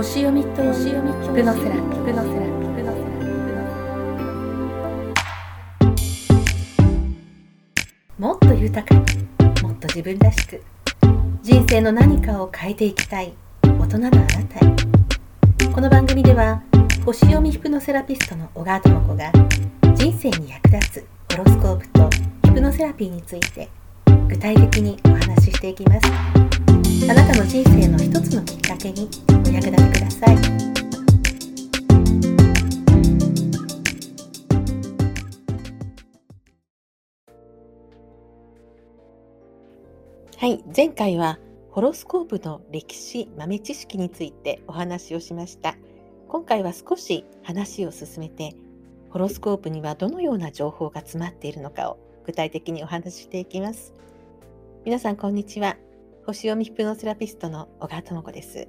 星読みと星読みヒプノセラピヒプノセラピヒプノセラピヒプノセラもっと豊かにもっと自分らしく人生の何かを変えていきたい大人のあなたへこの番組では星読みヒプノセラピストの小川智子が人生に役立つホロスコープとヒプノセラピーについて具体的にお話ししていきますあなたの人生の一つのきっかけにお役立てください。はい前回はホロスコープの歴史豆知識についてお話をしました。今回は少し話を進めてホロスコープにはどのような情報が詰まっているのかを具体的にお話ししていきます。皆さんこんにちは。星読みヒプノセラピストの小川智子です、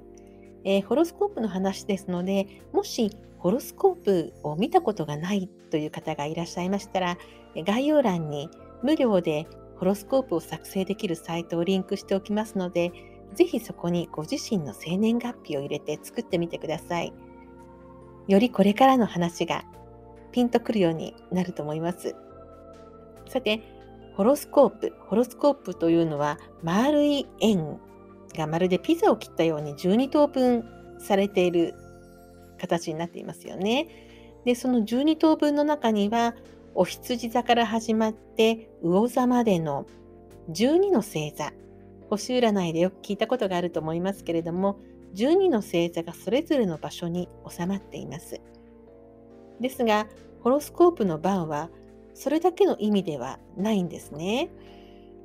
えー、ホロスコープの話ですのでもしホロスコープを見たことがないという方がいらっしゃいましたら概要欄に無料でホロスコープを作成できるサイトをリンクしておきますのでぜひそこにご自身の生年月日を入れて作ってみてください。よりこれからの話がピンとくるようになると思います。さてホロスコープ。ホロスコープというのは丸い円がまるでピザを切ったように12等分されている形になっていますよね。で、その12等分の中にはお羊座から始まって魚座までの12の星座。星占いでよく聞いたことがあると思いますけれども、12の星座がそれぞれの場所に収まっています。ですが、ホロスコープの番はそれだけの意味ではないんですね。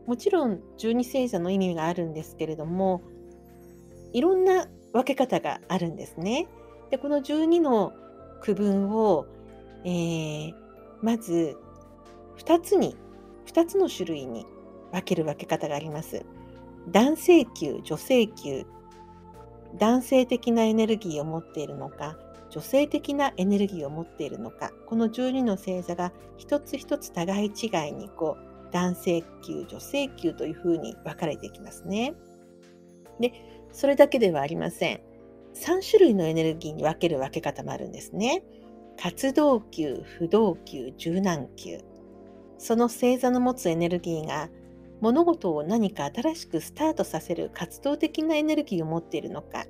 もちろん十二星座の意味があるんですけれどもいろんな分け方があるんですね。でこの12の区分を、えー、まず2つに2つの種類に分ける分け方があります。男性球女性球男性的なエネルギーを持っているのか女性的なエネルギーを持っているのかこの12の星座が一つ一つ互い違いにこう男性級女性級というふうに分かれていきますね。でそれだけではありません。3種類のエネルギーに分ける分け方もあるんですね。活動球、不動球、柔軟球。その星座の持つエネルギーが物事を何か新しくスタートさせる活動的なエネルギーを持っているのか、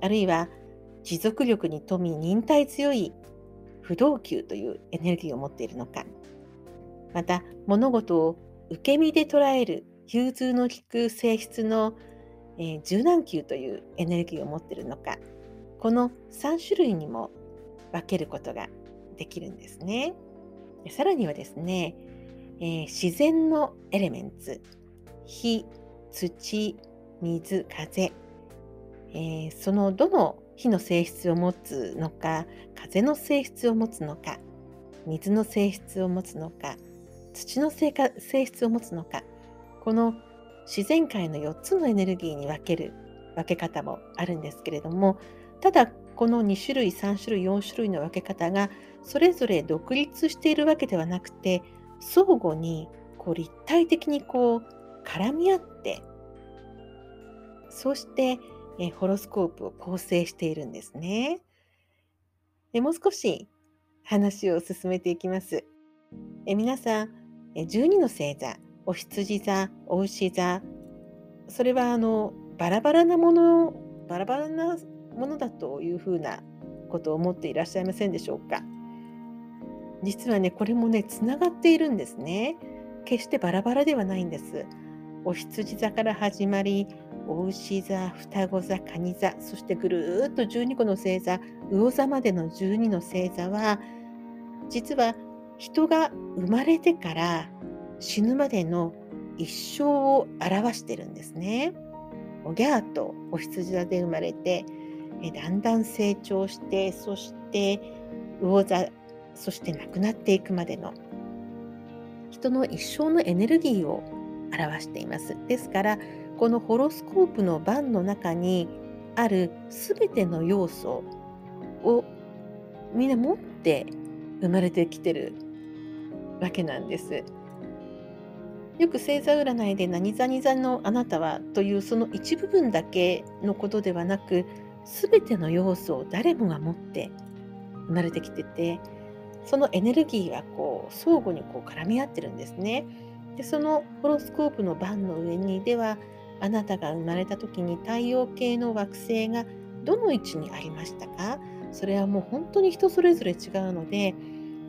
あるいは持続力に富み忍耐強い不動級というエネルギーを持っているのか。また物事を受け身で捉える融通の利く性質の、えー、柔軟球というエネルギーを持っているのか。この3種類にも分けることができるんですね。さらにはですね、えー、自然のエレメンツ。火土水風、えー、そのどの火の性質を持つのか風の性質を持つのか水の性質を持つのか土の性質を持つのかこの自然界の4つのエネルギーに分ける分け方もあるんですけれどもただこの2種類3種類4種類の分け方がそれぞれ独立しているわけではなくて相互にこう立体的にこう絡み合ってそしてえホロスコープを構成しているんですね。でもう少し話を進めていきます。え皆さん、え12の星座、お羊座、お牛座、それはあのバラバラなもの、バラバラなものだというふうなことを思っていらっしゃいませんでしょうか？実はね、これもね、つながっているんですね。決してバラバラではないんです。お羊座から始まり、お牛座、双子座、蟹座、そしてぐるーっと12個の星座、魚座までの12の星座は、実は人が生まれてから死ぬまでの一生を表してるんですね。おぎゃーとお羊座で生まれて、だんだん成長して、そして魚座、そして亡くなっていくまでの人の一生のエネルギーを表しています。ですからこのホロスコープの番の中にある全ての要素をみんな持って生まれてきてるわけなんです。よく星座占いで何座に座のあなたはというその一部分だけのことではなく全ての要素を誰もが持って生まれてきててそのエネルギーはこう相互にこう絡み合ってるんですね。でそのホロスコープの番の上にではあなたが生まれた時に太陽系の惑星がどの位置にありましたか？それはもう本当に人それぞれ違うので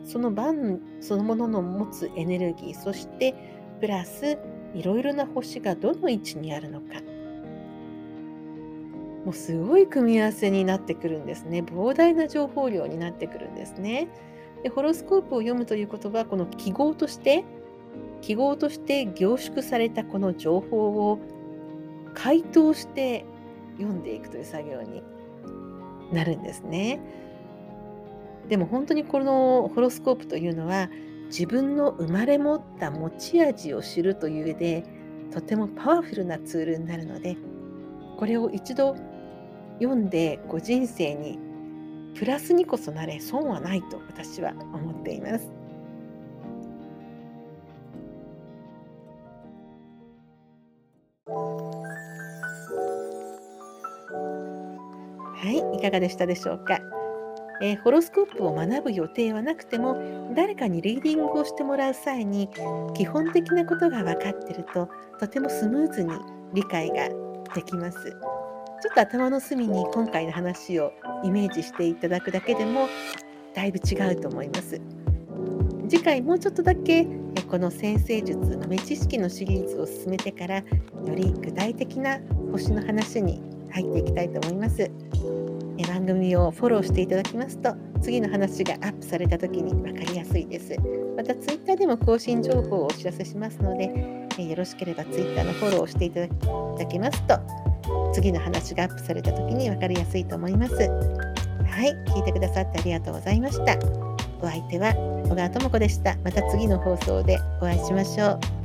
その番そのものの持つエネルギーそしてプラスいろいろな星がどの位置にあるのか。もうすごい組み合わせになってくるんですね。膨大な情報量になってくるんですね。でホロスコープを読むということはこの記号として記号として凝縮されたこの情報を回答して読んでいくという作業になるんですね。でも本当にこのホロスコープというのは自分の生まれ持った持ち味を知るという上でとてもパワフルなツールになるのでこれを一度読んでご人生にプラスにこそなれ損はないと私は思っています。はい、いかがでしたでしょうか？えー、ホロスコープを学ぶ予定はなくても誰かにリーディングをしてもらう際に基本的なことが分かってるととてもスムーズに理解ができます。ちょっと頭の隅に今回の話をイメージしていただくだけでもだいぶ違うと思います。次回もうちょっとだけこの先生術豆知識のシリーズを進めてからより具体的な星の話に入っていきたいと思います。え番組をフォローしていただきますと次の話がアップされた時に分かりやすいです。また Twitter でも更新情報をお知らせしますのでえよろしければ Twitter のフォローをしていただけますと次の話がアップされた時に分かりやすいと思います。はい聞いてくださってありがとうございました。お相手は小川智子でした。また次の放送でお会いしましょう。